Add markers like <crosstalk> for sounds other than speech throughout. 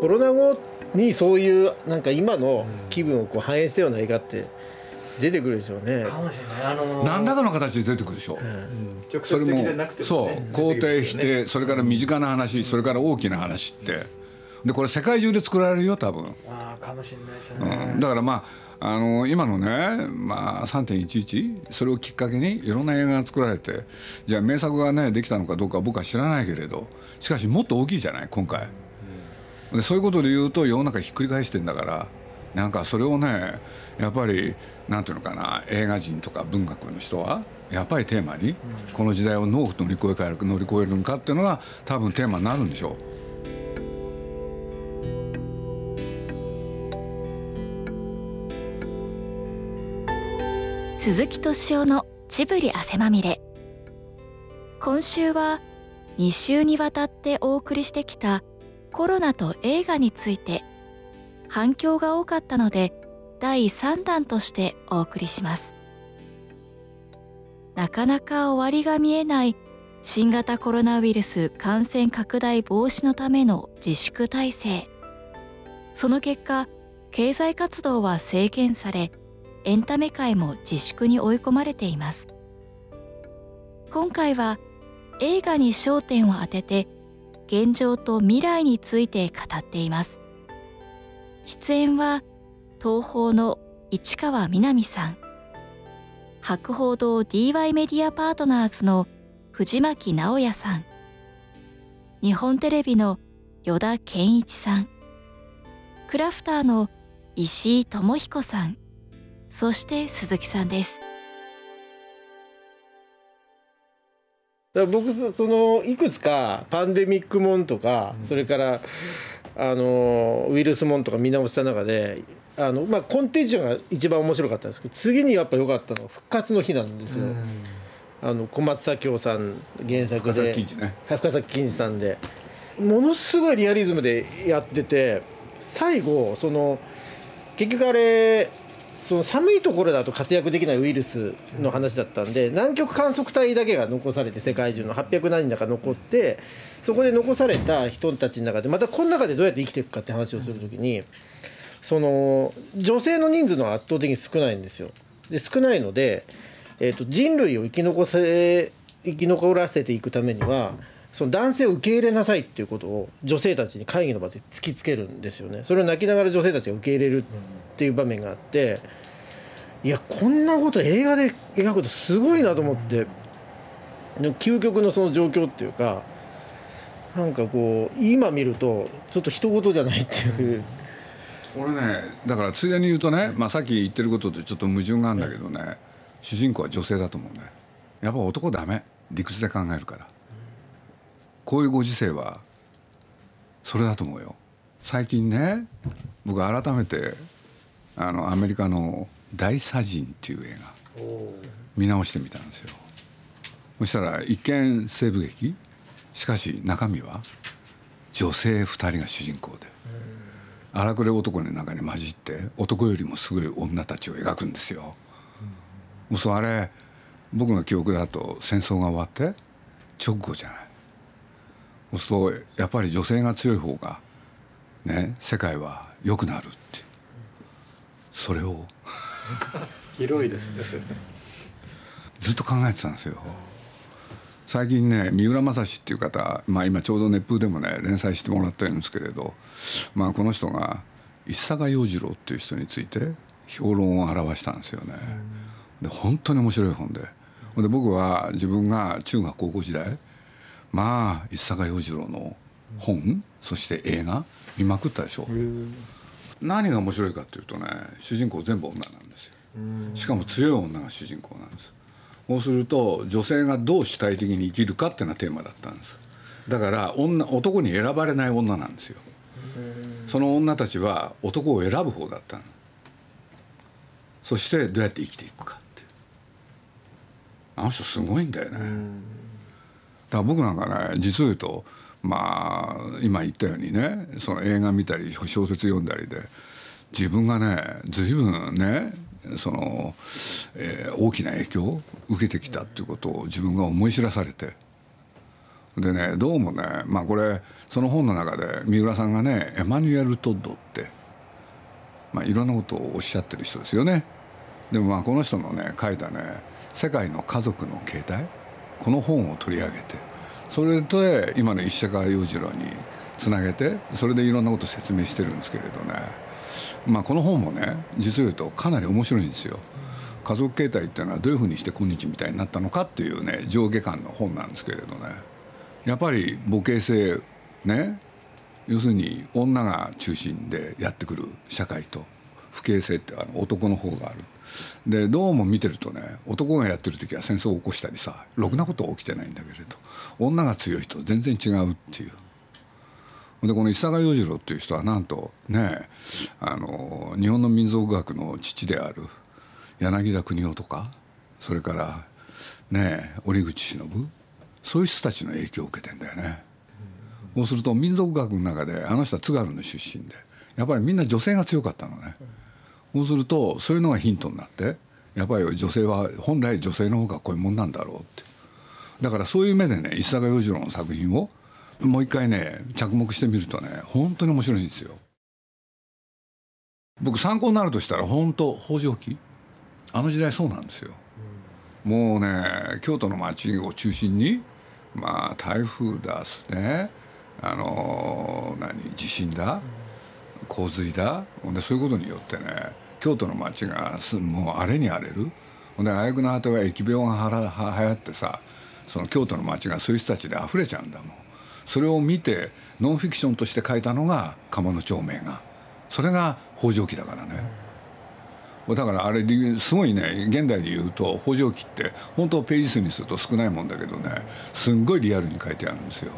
コロナ後にそういうなんか今の気分をこう反映したような映画って出てくるでしょうね。かもしれない。あのー、何らかの形で出てくるでしょ、直それも接的でなくてそう。肯定否定それから身近な話それから大きな話ってでこれ世界中で作られるよ多分、ああかもしれないですうね。ん、だからまああの今のね、まあ、3.11それをきっかけにいろんな映画が作られてじゃあ名作がねできたのかどうかは僕は知らないけれどしかしもっと大きいじゃない今回でそういうことで言うと世の中ひっくり返してんだからなんかそれをねやっぱりなんていうのかな映画人とか文学の人はやっぱりテーマにこの時代をどう乗り越える乗り越えるのかっていうのが多分テーマになるんでしょう。鈴木敏夫のジブリ汗まみれ今週は2週にわたってお送りしてきたコロナと映画について反響が多かったので第3弾としてお送りします。なかなか終わりが見えない新型コロナウイルス感染拡大防止のための自粛体制。その結果経済活動は制限されエンタメ界も自粛に追い込まれています。今回は映画に焦点を当てて現状と未来について語っています。出演は東宝の市川みなみさん。博報堂 DY メディアパートナーズの藤巻直也さん。日本テレビの依田健一さん。クラフターの石井智彦さん。そして鈴木さんです。だから僕そのいくつかパンデミックもんとか、それからあのウイルスもんとか見直した中であの、まあ、コンテージョンが一番面白かったんですけど次にやっぱ良かったのは復活の日なんですよ。あの小松左京さん原作深で深崎金次さんで。ものすごいリアリズムでやってて最後その結局あれその寒いところだと活躍できないウイルスの話だったんで、南極観測隊だけが残されて世界中の800何人だか残ってそこで残された人たちの中でまたこの中でどうやって生きていくかって話をするときにその女性の人数の圧倒的に少ないんですよ。で少ないので、えー、と人類を生き残せ生き残らせていくためにはその男性を受け入れなさいっていうことを女性たちに会議の場で突きつけるんですよね。それを泣きながら女性たちが受け入れるっていう場面があっていやこんなこと映画で描くとすごいなと思って究極のその状況っていうかなんかこう今見るとちょっと人事じゃないっていう。俺ねだからついでに言うとね、まあ、さっき言ってることとちょっと矛盾があるんだけどね、主人公は女性だと思うねやっぱ男ダメ理屈で考えるからこういうご時世はそれだと思うよ最近ね僕改めてあのアメリカの「大砂人」っていう映画見直してみたんですよそしたら一見西部劇しかし中身は女性2人が主人公で荒くれ男の中に混じって男よりもすごい女たちを描くんですよ。もうそうあれ僕の記憶だと戦争が終わって直後じゃない？もうそうやっぱり女性が強い方がね世界は良くなるってそれを広いですね。ずっと考えてたんですよ。最近ね三浦正史っていう方、まあ、今ちょうど熱風でもね連載してもらってるんですけれど、まあ、この人が一坂洋次郎っていう人について評論を表したんですよね。で本当に面白い本でで僕は自分が中学高校時代まあ一坂洋次郎の本そして映画見まくったでしょ。何が面白いかっていうとね主人公全部女なんですよ。しかも強い女が主人公なんです。そうすると女性がどう主体的に生きるかっていうのがテーマだったんです。だから女男に選ばれない女なんですよ。その女たちは男を選ぶ方だったの。そしてどうやって生きていくかっていう。あの人すごいんだよねら僕なんかね実を言うとまあ今言ったようにねその映画見たり小説読んだりで自分がね随分ねその、えー大きな影響を受けてきたっていうことを自分が思い知らされて。でねどうもねまあこれその本の中で三浦さんがねエマニュエル・トッドって、まあ、いろんなことをおっしゃってる人ですよね。でもまあこの人のね書いたね「世界の家族の形態」この本を取り上げてそれで今の石坂洋次郎につなげてそれでいろんなことを説明してるんですけれどねまあこの本もね実を言うとかなり面白いんですよ。家族形態っていうのはどういうふうにして今日みたいになったのかっていうね上下巻の本なんですけれどねやっぱり母系性ね要するに女が中心でやってくる社会と父系性ってあの男の方がある。でどうも見てるとね男がやってる時は戦争を起こしたりさろくなことは起きてないんだけれど女が強い人と全然違うっていう。でこの石坂洋次郎っていう人はなんとねあの日本の民族学の父である柳田国男とかそれからね折口忍そういう人たちの影響を受けてんだよね。そうすると民族学の中であの人は津軽の出身で。やっぱりみんな女性が強かったのね。そうするとそういうのがヒントになってやっぱり女性は本来女性の方がこういうもんなんだろうってだからそういう目でね石坂洋次郎の作品をもう一回ね着目してみるとね本当に面白いんですよ。僕参考になるとしたら本当北条記あの時代そうなんですよ。もうね京都の町を中心にまあ台風だすねあの何地震だ？洪水だ。ほんでそういうことによってね京都の町がすもう荒れに荒れる。ほんで挙句の果ては疫病がはらは流行ってさその京都の町がそういう人たちで溢れちゃうんだもん。それを見てノンフィクションとして書いたのが鴨の町名が。それが北条記だからね、だからあれすごいね現代で言うと北条記って本当ページ数にすると少ないもんだけどねすんごいリアルに書いてあるんですよ。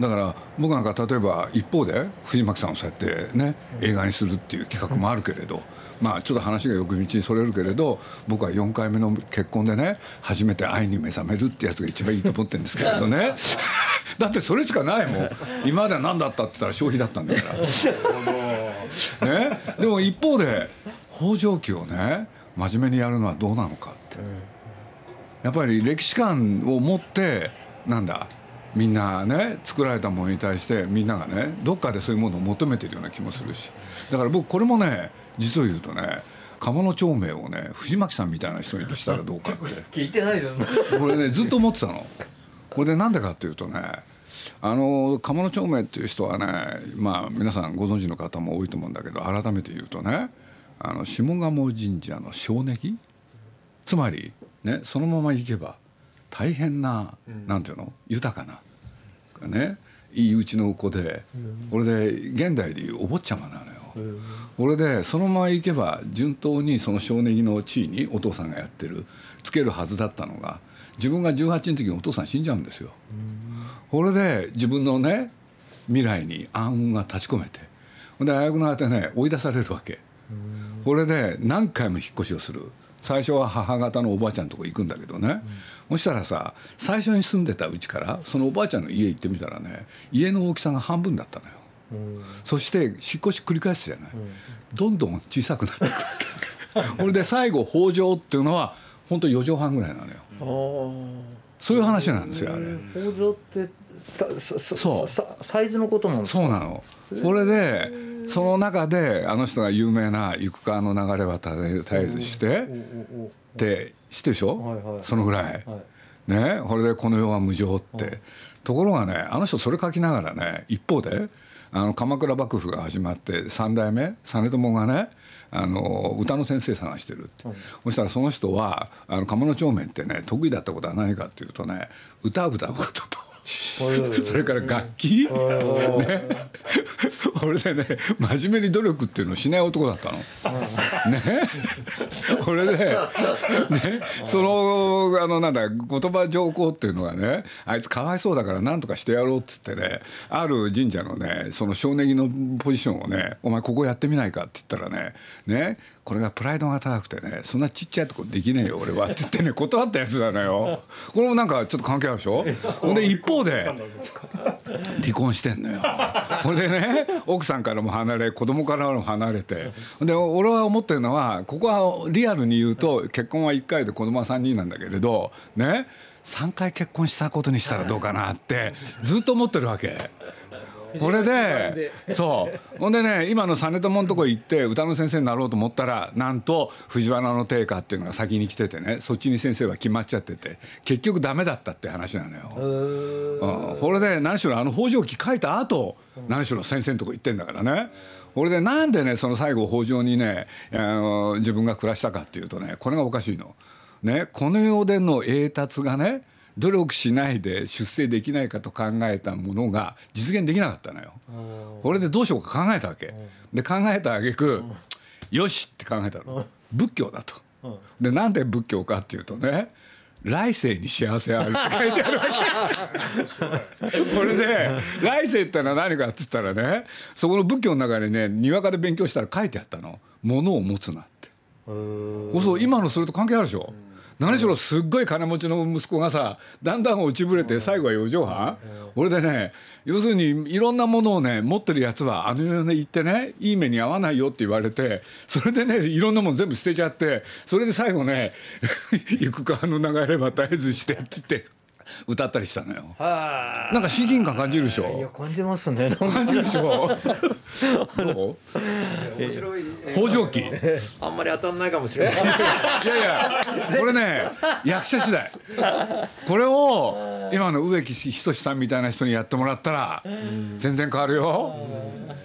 だから僕なんか例えば一方で藤巻さんをそうやってね映画にするっていう企画もあるけれどまあちょっと話がよく道にそれるけれど僕は4回目の結婚でね初めて愛に目覚めるってやつが一番いいと思ってるんですけれどね。<laughs> だってそれしかないもん。今までは何だったって言ったら消費だったんだから。<laughs> ね。でも一方で北条記をね真面目にやるのはどうなのかって。やっぱり歴史観を持ってなんだみんなね作られたものに対してみんながねどっかでそういうものを求めてるような気もするし。だから僕これもね実を言うとね鴨の町名をね藤巻さんみたいな人にしたらどうかって。聞いてないじゃんこれねずっと思ってたの。これでなんでかっていうとねあの鴨の町名っていう人はねまあ皆さんご存知の方も多いと思うんだけど改めて言うとねあの下鴨神社の正ネギつまりねそのまま行けば大変な、なんていうの？豊かな。ね。いいうちの子で、これで現代でいうお坊ちゃまなのよ。これでそのまま行けば順当にその少年の地位にお父さんがやってる。つけるはずだったのが自分が18の時にお父さん死んじゃうんですよ。これで自分のね未来に暗雲が立ち込めて。で危うくなってね追い出されるわけ。これで何回も引っ越しをする。最初は母方のおばあちゃんのとこ行くんだけどね、そしたらさ最初に住んでたうちからそのおばあちゃんの家行ってみたらね家の大きさが半分だったのよ。そして引っ越し繰り返すじゃない、どんどん小さくなっていくわけこれで最後北条っていうのは本当4畳半ぐらいなのよ。そういう話なんですよあれ。北条ってたそう。ササイズのことなんですか？そうなの。それでその中であの人が有名な「行く川の流れは絶え絶えずして」って知ってるでしょ、はいはい。そのぐらい、おはい。ね？これで「この世は無常」って、ところがねあの人それ書きながらね一方であの鎌倉幕府が始まって三代目実朝がねあの歌の先生探してるって、そしたらその人はあの鴨の帳面ってね得意だったことは何かっていうとね歌を歌うことと。<laughs> それから楽器、ね、<laughs> 俺でね真面目に努力っていうのをしない男だったの。ね、これで、ね、そのあのなんだ言葉上皇っていうのがねあいつかわいそうだから何とかしてやろうっつってねある神社のねその少年のポジションをね「お前ここやってみないか」って言ったらねねこれがプライドが高くてねそんなちっちゃいとこできねえよ俺はって言ってね断ったやつなのよ。これもなんかちょっと関係あるでしょ？ほんで一方で離婚してんのよ。これでね奥さんからも離れ子供からも離れてで俺は思ってるのはここはリアルに言うと結婚は1回で子供は3人なんだけれどね3回結婚したことにしたらどうかなってずっと思ってるわけ。これでそうほんでね今の実朝のとこ行って歌の先生になろうと思ったらなんと藤原の定家っていうのが先に来ててねそっちに先生は決まっちゃってて結局ダメだったって話なのよ。うん、これで何しろあの北条記書いた後何しろ先生のとこ行ってんだからね。これでなんでねその最後北条にねあの自分が暮らしたかっていうとねこれがおかしいの。ねこの世での栄達がね努力しないで出世できないかと考えたものが実現できなかったのよ。これでどうしようか考えたわけ。で考えた挙句よしって考えたの。仏教だと。でなんで仏教かっていうとね来世に幸せあるって書いてあるわけ。<laughs> これで来世ってのは何かっつったらねそこの仏教の中にねにわかで勉強したら書いてあったの「物を持つな」って。そうそう今のそれと関係あるでしょ何しろすっごい金持ちの息子がさだんだん落ちぶれて最後は四畳半？俺でね要するにいろんなものをね持ってるやつはあの世に行ってねいい目に遭わないよって言われてそれでねいろんなもの全部捨てちゃってそれで最後ね「<laughs> 行く川の流れは絶えずして」って言って歌ったりしたのよ。なんか親近感感じるでしいやょ。感じますね。感じるでしょ？<laughs> どう？面白い、北条記。い <laughs> あんまり当たんないかもしれない <laughs> やいや、これね、役者次第。これを今の植木仁さんみたいな人にやってもらったら全然変わるよ。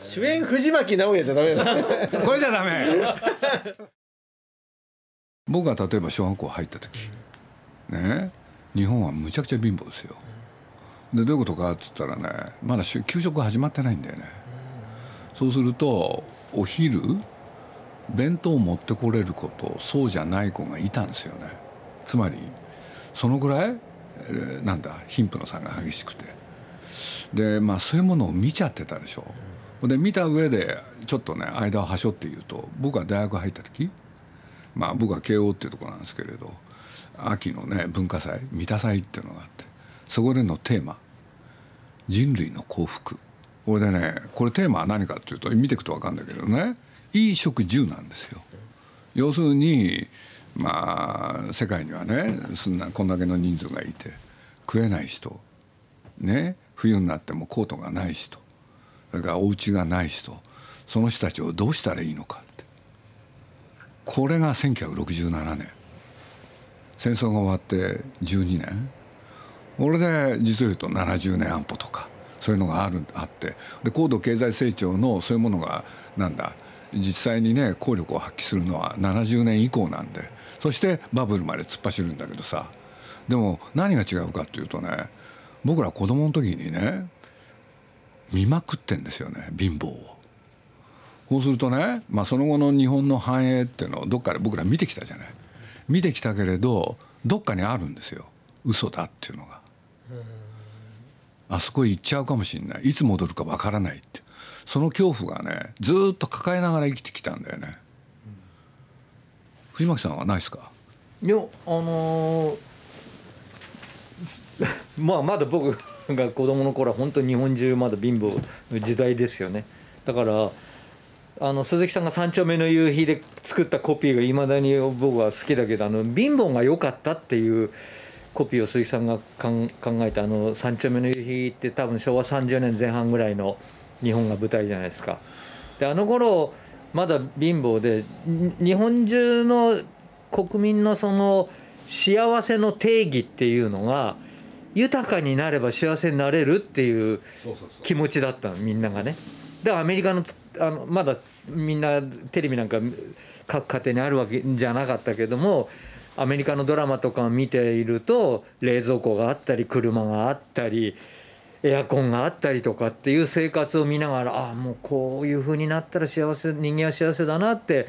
主演藤巻直哉じゃダメだ <laughs> これじゃダメ。僕が例えば小学校入った時、ね、日本はむちゃくちゃ貧乏ですよ。でどういうことかっつったらねまだ給食始まってないんだよね。そうするとお昼弁当を持ってこれる子とそうじゃない子がいたんですよね。つまりそのぐらいなんだ貧富の差が激しくてでまあそういうものを見ちゃってたでしょ。で見た上でちょっとね間をはしょって言うと僕が大学入った時まあ僕は慶応っていうところなんですけれど秋のね文化祭三田祭っていうのがあってそこでのテーマ「人類の幸福」これでねこれテーマは何かっていうと見ていくと分かるんだけどね衣食住なんですよ。要するにまあ世界にはねそんなこんだけの人数がいて食えない人ね冬になってもコートがない人それからお家がない人その人たちをどうしたらいいのかって。これが1967年。戦争が終わって12年。これで実を言うと70年安保とか。そういうのがあるあって。で高度経済成長のそういうものがなんだ。実際にね効力を発揮するのは70年以降なんで。そしてバブルまで突っ走るんだけどさ。でも何が違うかっていうとね僕ら子供の時にね見まくってんですよね貧乏を。そうするとね、まあ、その後の日本の繁栄っていうのをどっかで僕ら見てきたじゃない。見てきたけれどどっかにあるんですよ。嘘だっていうのが。あそこへ行っちゃうかもしれない。いつ戻るかわからないって。その恐怖がねずっと抱えながら生きてきたんだよね。藤巻さんはないですか？いやあのー <laughs> まあまだ僕が子供の頃は本当に日本中まだ貧乏の時代ですよね。だからあの鈴木さんが「三丁目の夕日」で作ったコピーがいまだに僕は好きだけどあの貧乏が良かったっていうコピーを鈴木さんが考えたあの「三丁目の夕日」って多分昭和30年前半ぐらいの日本が舞台じゃないですか。であの頃まだ貧乏で日本中の国民のその幸せの定義っていうのが豊かになれば幸せになれるっていう気持ちだったみんながね。でアメリカのあのまだみんなテレビなんか各家庭にあるわけじゃなかったけどもアメリカのドラマとかを見ていると冷蔵庫があったり車があったりエアコンがあったりとかっていう生活を見ながらああもうこういう風になったら幸せ人間は幸せだなって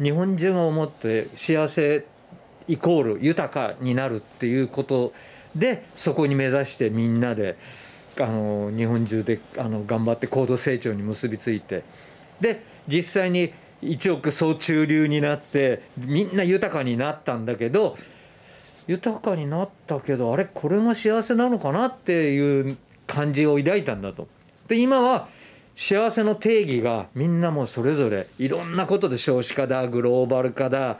日本中が思って幸せイコール豊かになるっていうことでそこに目指してみんなであの日本中であの頑張って高度成長に結びついてで実際に一億総中流になってみんな豊かになったんだけど豊かになったけどあれこれが幸せなのかなっていう感じを抱いたんだと。で今は幸せの定義がみんなもそれぞれいろんなことで少子化だグローバル化だ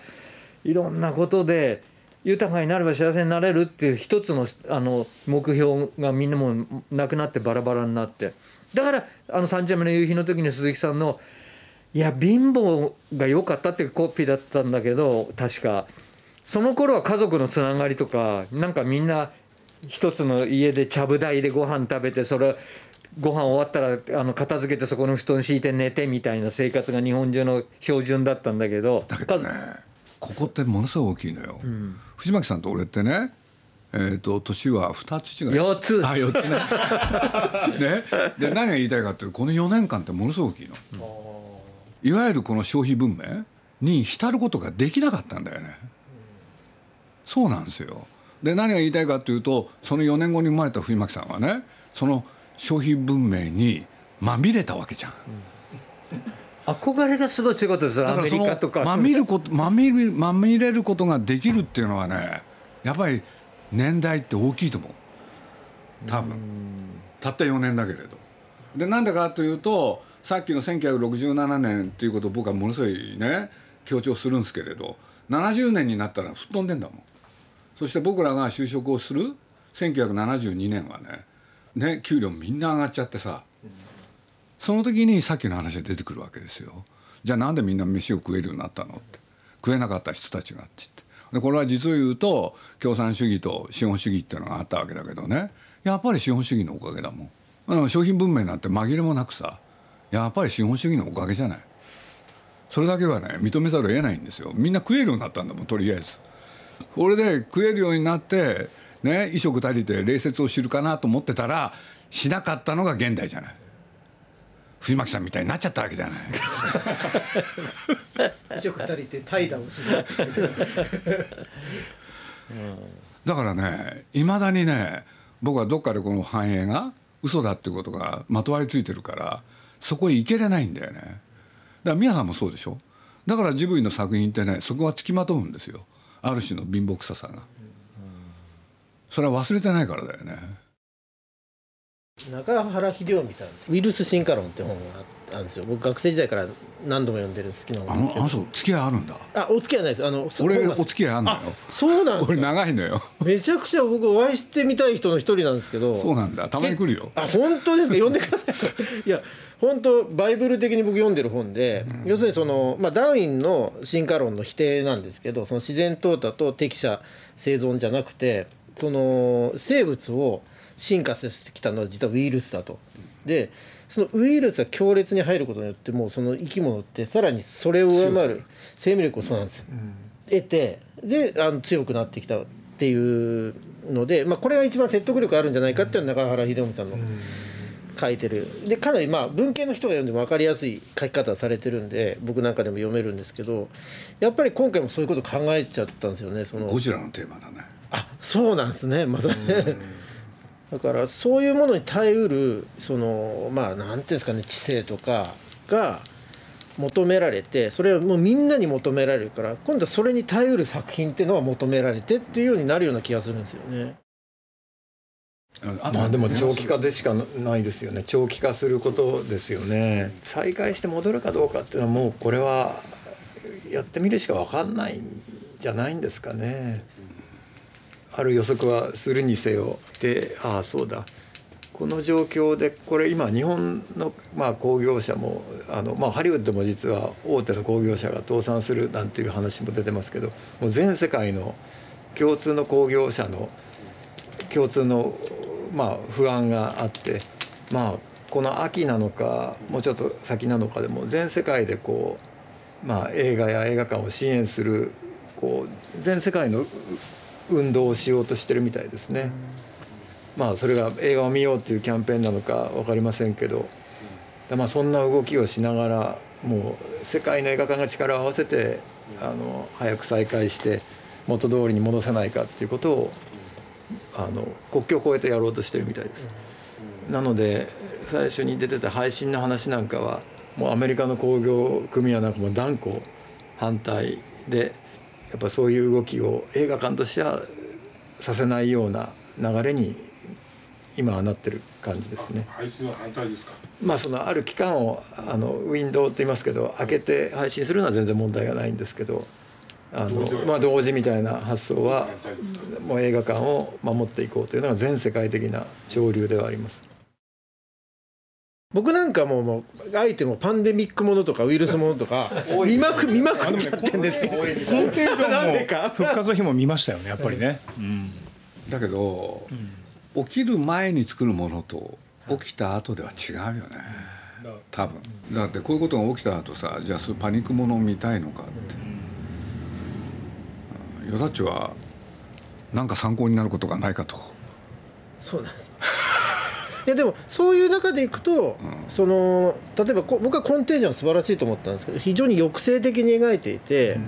いろんなことで豊かになれば幸せになれるっていう一つのあの目標がみんなもうなくなってバラバラになってだからあの三丁目の夕日の時に鈴木さんの「いや貧乏が良かった」っていうコピーだったんだけど確か。その頃は家族のつながりとかなんかみんな一つの家でちゃぶ台でご飯食べてそれご飯終わったらあの片付けてそこの布団敷いて寝てみたいな生活が日本中の標準だったんだけどだけどねここってものすごい大きいのよ、藤巻さんと俺ってねえー、と年は2つ違い4つ。あ4つね。<laughs> ね。で何が言いたいかっていうとこの4年間ってものすごく大きいの、いわゆるこの消費文明に浸ることができなかったんだよね、そうなんですよ。で何が言いたいかというとその4年後に生まれた藤巻さんはねその消費文明にまみれたわけじゃん、憧れがすごい強かったです。アメリカとか。まみることまみるまみれることができるっていうのはねやっぱり年代って大きいと思う。多分。たった4年だけれど。でなんでかというとさっきの1967年っていうことを僕はものすごいね強調するんですけれど70年になったら吹っ飛んでんだもん。そして僕らが就職をする1972年はねね給料みんな上がっちゃってさその時にさっきの話が出てくるわけですよ。じゃあなんでみんな飯を食えるようになったのって。食えなかった人たちがって言って。でこれは実を言うと共産主義と資本主義っていうのがあったわけだけどね。やっぱり資本主義のおかげだもん。あの商品文明なんて紛れもなくさやっぱり資本主義のおかげじゃない。それだけはね認めざるを得ないんですよ。みんな食えるようになったんだもんとりあえず。これで食えるようになってね衣食足りて礼節を知るかなと思ってたらしなかったのが現代じゃない。藤巻さんみたいになっちゃったわけじゃない。<laughs> 衣食足りて怠惰をする。だからねいまだにね僕はどっかでこの繁栄が嘘だっていうことがまとわりついてるからそこへ行けれないんだよね。だから宮さんもそうでしょ。だからジブリの作品ってねそこはつきまとうんですよ。ある種の貧乏臭さが。それは忘れてないからだよね。中原秀臣さん「ウイルス進化論」って本があるんですよ。僕学生時代から何度も読んでる好きなのあの人付き合いあるんだ。あお付き合いないです。あの俺お付き合いあるのよ。そうなんです <laughs> 俺か長いのよ。めちゃくちゃ僕お会いしてみたい人の一人なんですけど。そうなんだ。たまに来るよ。あ本当ですか？読んでください。いや本当バイブル的に僕読んでる本で、要するにその、まあ、ダーウィンの進化論の否定なんですけどその自然淘汰と適者生存じゃなくてその生物を進化させてきたのは実はウイルスだと。でそのウイルスが強烈に入ることによってもうその生き物ってさらにそれを上回る生命力をそうなんですよ、得てであの強くなってきたっていうので、まあ、これが一番説得力あるんじゃないかっていうのが中原秀臣さんの書いてる。でかなりまあ文系の人が読んでも分かりやすい書き方されてるんで僕なんかでも読めるんですけどやっぱり今回もそういうこと考えちゃったんですよねその。ゴジラのテーマだね。あそうなんですねまたねだからそういうものに耐えうるそのまあなんていうんですかね知性とかが求められてそれはもうみんなに求められるから今度はそれに耐えうる作品っていうのが求められてっていうようになるような気がするんですよね。まあでも長期化でしかないですよね。長期化することですよね。再開して戻るかどうかっていうのはもうこれはやってみるしか分かんないんじゃないんですかね。ある予測はするにせよ。でああそうだ。この状況でこれ今日本のまあ工業者もあの、まあ、ハリウッドも実は大手の工業者が倒産するなんていう話も出てますけどもう全世界の共通の工業者の共通のまあ不安があってまあこの秋なのかもうちょっと先なのかでも全世界でこうまあ映画や映画館を支援するこう全世界の運動をしようとしてるみたいですね。まあそれが映画を見ようっていうキャンペーンなのか分かりませんけど、まあそんな動きをしながらもう世界の映画館が力を合わせてあの早く再開して元通りに戻せないかっていうことをあの国境を越えてやろうとしてるみたいです。なので最初に出てた配信の話なんかはもうアメリカの工業組合なんかも断固反対でやっぱそういう動きを映画館としてはさせないような流れに今はなってる感じですね。配信は反対ですか？まあそのある期間をあのウィンドウって言いますけど開けて配信するのは全然問題がないんですけどあのまあ同時みたいな発想はもう映画館を守っていこうというのが全世界的な潮流ではあります。僕なんかもうもうあえてもパンデミックものとかウイルスものとか見まく見まくっちゃってんですけど。コンテージョなンも復活の日も見ましたよねやっぱりね、うん。だけど、起きる前に作るものと起きた後では違うよね、多分。だってこういうことが起きた後さじゃあそういうパニックものを見たいのかって、うん、よだっちは何か参考になることがないかと。そうなんですいやでもそういう中でいくと、その例えばこ僕はコンテージョン素晴らしいと思ったんですけど非常に抑制的に描いていて、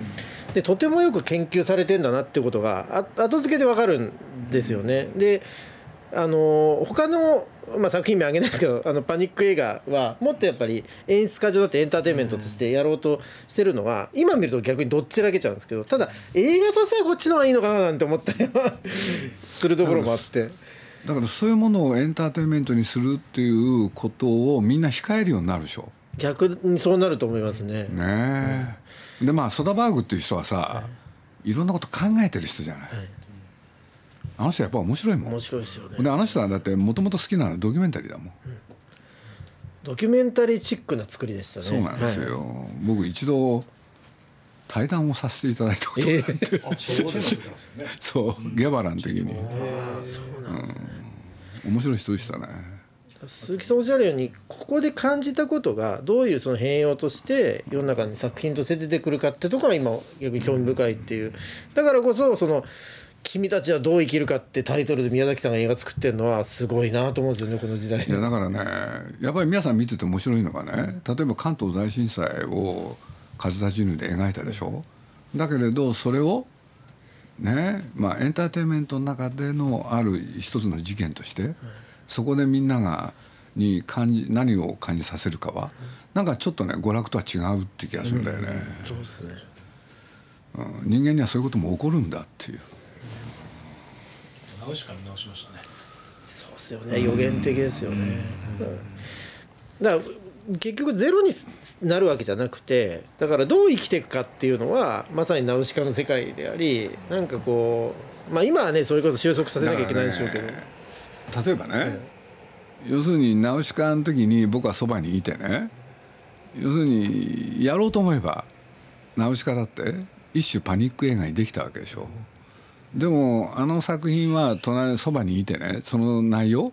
でとてもよく研究されてんだなっていうことがあ後付けでわかるんですよね。であの他の、まあ、作品名挙げないですけどあのパニック映画はもっとやっぱり演出家上だってエンターテインメントとしてやろうとしてるのは、今見ると逆にどっちらけちゃうんですけどただ映画としてはこっちの方がいいのかななんて思ったりは <laughs> するところもあって。だからそういうものをエンターテインメントにするっていうことをみんな控えるようになるでしょ。逆にそうなると思いますね。ねえ、でまあソダバーグっていう人はさ、い、ろんなこと考えてる人じゃない、あの人やっぱ面白いもん。面白いですよね。であの人はだってもともと好きなのはドキュメンタリーだもん、ドキュメンタリーチックな作りでしたね。そうなんですはい。よ、僕一度対談をさせていただいたことがあって、<laughs> そう。ゲバラの時に、うん、面白い人でしたね。鈴木さんおっしゃるようにここで感じたことがどういうその変容として世の中に作品として出てくるかってとこが今逆に興味深いっていう。だからこそその「君たちはどう生きるか」ってタイトルで宮崎さんが映画作ってるのはすごいなと思うんですよねこの時代。いやだからねやっぱり皆さん見てて面白いのがね例えば関東大震災を風立ちぬで描いたでしょ？だけれどそれをねまあエンターテインメントの中でのある一つの事件としてそこでみんながに感じ何を感じさせるかはなんかちょっとね娯楽とは違うって気がするんだよね、そうですね。うん。人間にはそういうことも起こるんだっていう。直しか見直しましたね。そうですよね。予言的ですよね、うん。だから結局ゼロになるわけじゃなくてだからどう生きていくかっていうのはまさにナウシカの世界でありなんかこうまあ今はねそれこそ収束させなきゃいけないでしょうけど、ね例えばね、要するにナウシカの時に僕はそばにいてね要するにやろうと思えばナウシカだって一種パニック映画にできたわけでしょ。でもあの作品は隣そばにいてねその内容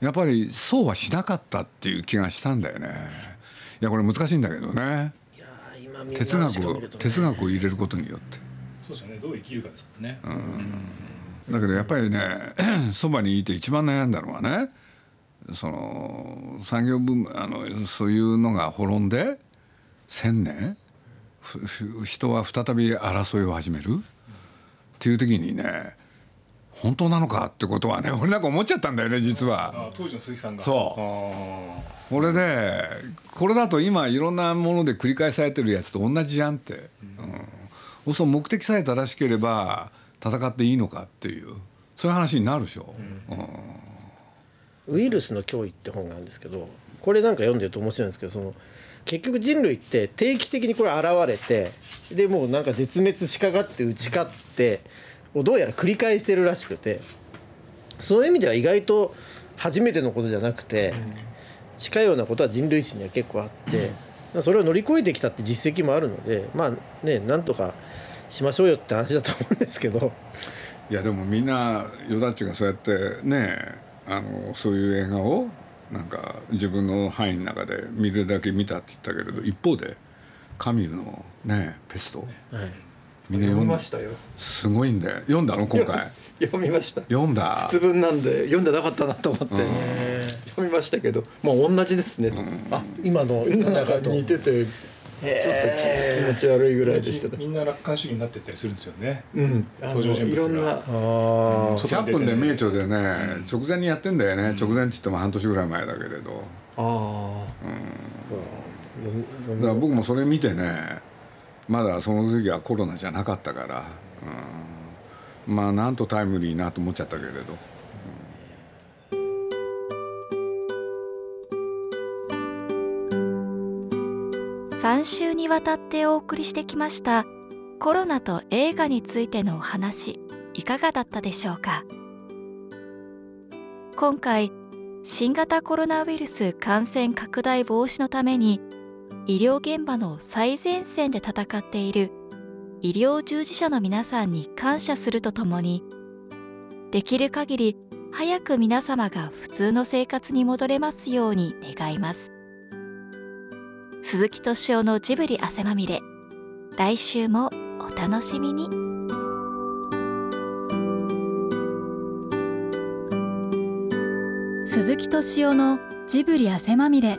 やっぱりそうはしなかったっていう気がしたんだよね。いやこれ難しいんだけどね。いやー今見哲学を哲学を入れることによって。そうですよね。どう生きるかですからね、だけどやっぱりね <clears throat> そばにいて一番悩んだのはねその産業部あのそういうのが滅んで千年ふふ人は再び争いを始める。っていう時にね本当なのかってことはね俺なんか思っちゃったんだよね実は。あ当時の鈴木さんが。そう。あこれでこれだと今いろんなもので繰り返されてるやつと同じじゃんって、うん、そう目的さえ正しければ戦っていいのかっていう。そういう話になるでしょ、うん。ウイルスの脅威って本があるんですけどこれなんか読んでると面白いんですけどその結局人類って定期的にこれ現れてでもうなんか絶滅しかかって打ち勝ってをどうやら繰り返してるらしくてそういう意味では意外と初めてのことじゃなくて近いようなことは人類史には結構あってそれを乗り越えてきたって実績もあるのでまあねなんとかしましょうよって話だと思うんですけど。いやでもみんなヨダッチがそうやってねあのそういう映画をなんか自分の範囲の中で見るだけ見たって言ったけれど一方でカミューのねペスト。はいみんな読んだたよ。すごいんだよ。読んだの？今回。読みました。読んだ？普通分なんで読んでなかったなと思って。読みましたけどまあ同じですね、あ今のなんか中と似ててちょっと気気持ち悪いぐらいでした。ねみんな楽観主義になってったりするんですよね。うん。あの登場人物が。いろんなああ100外に出てね分で名著でね、直前にやってんだよね、直前って言っても半年ぐらい前だけれど。あだから僕もそれ見てねまだその時はコロナじゃなかったから、うん、まあなんとタイムリーなと思っちゃったけれど。3週にわたってお送りしてきましたコロナと映画についてのお話いかがだったでしょうか？今回新型コロナウイルス感染拡大防止のために医療現場の最前線で戦っている医療従事者の皆さんに感謝するとともにできる限り早く皆様が普通の生活に戻れますように願います。鈴木敏夫のジブリ汗まみれ来週もお楽しみに。鈴木敏夫のジブリ汗まみれ。